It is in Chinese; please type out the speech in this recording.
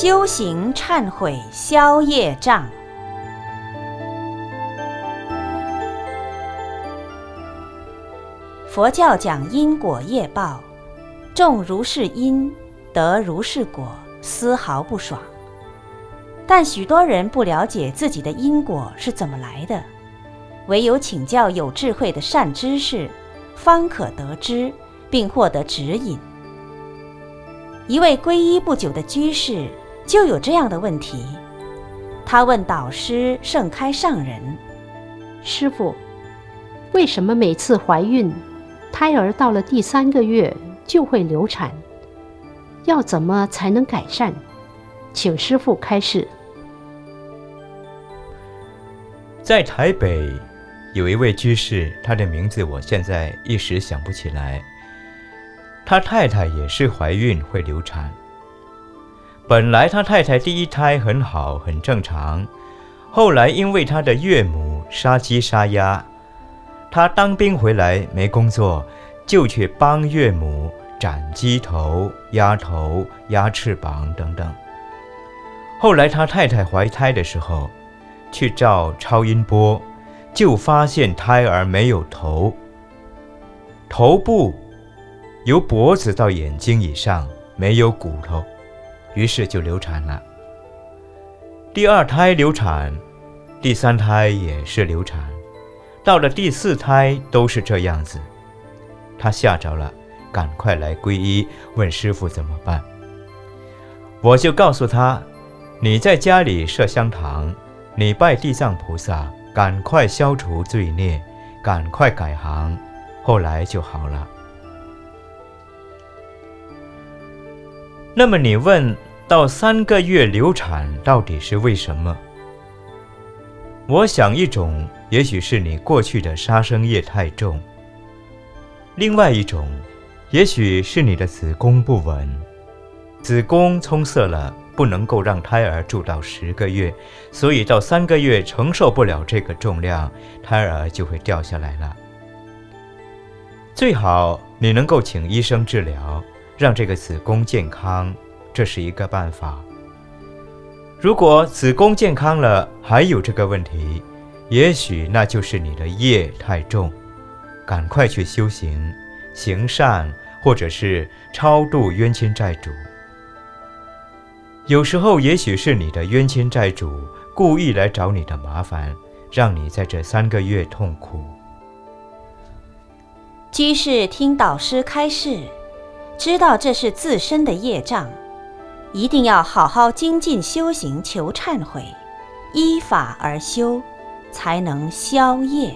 修行忏悔消业障。佛教讲因果业报，种如是因，得如是果，丝毫不爽。但许多人不了解自己的因果是怎么来的，唯有请教有智慧的善知识，方可得知，并获得指引。一位皈依不久的居士就有这样的问题，他问导师盛开上人：“师傅，为什么每次怀孕，胎儿到了第三个月就会流产？要怎么才能改善？请师傅开示。”在台北有一位居士，他的名字我现在一时想不起来。他太太也是怀孕会流产。本来他太太第一胎很好很正常，后来因为他的岳母杀鸡杀鸭，他当兵回来没工作，就去帮岳母斩鸡头、鸭头、鸭翅膀等等。后来他太太怀胎的时候，去照超音波，就发现胎儿没有头，头部。由脖子到眼睛以上没有骨头，于是就流产了。第二胎流产，第三胎也是流产，到了第四胎都是这样子。他吓着了，赶快来皈依，问师傅怎么办。我就告诉他：“你在家里设香堂，你拜地藏菩萨，赶快消除罪孽，赶快改行，后来就好了。”那么你问到三个月流产到底是为什么？我想一种也许是你过去的杀生业太重，另外一种也许是你的子宫不稳，子宫充塞了，不能够让胎儿住到十个月，所以到三个月承受不了这个重量，胎儿就会掉下来了。最好你能够请医生治疗。让这个子宫健康，这是一个办法。如果子宫健康了还有这个问题，也许那就是你的业太重，赶快去修行、行善，或者是超度冤亲债主。有时候，也许是你的冤亲债主故意来找你的麻烦，让你在这三个月痛苦。居士听导师开示。知道这是自身的业障，一定要好好精进修行，求忏悔，依法而修，才能消业。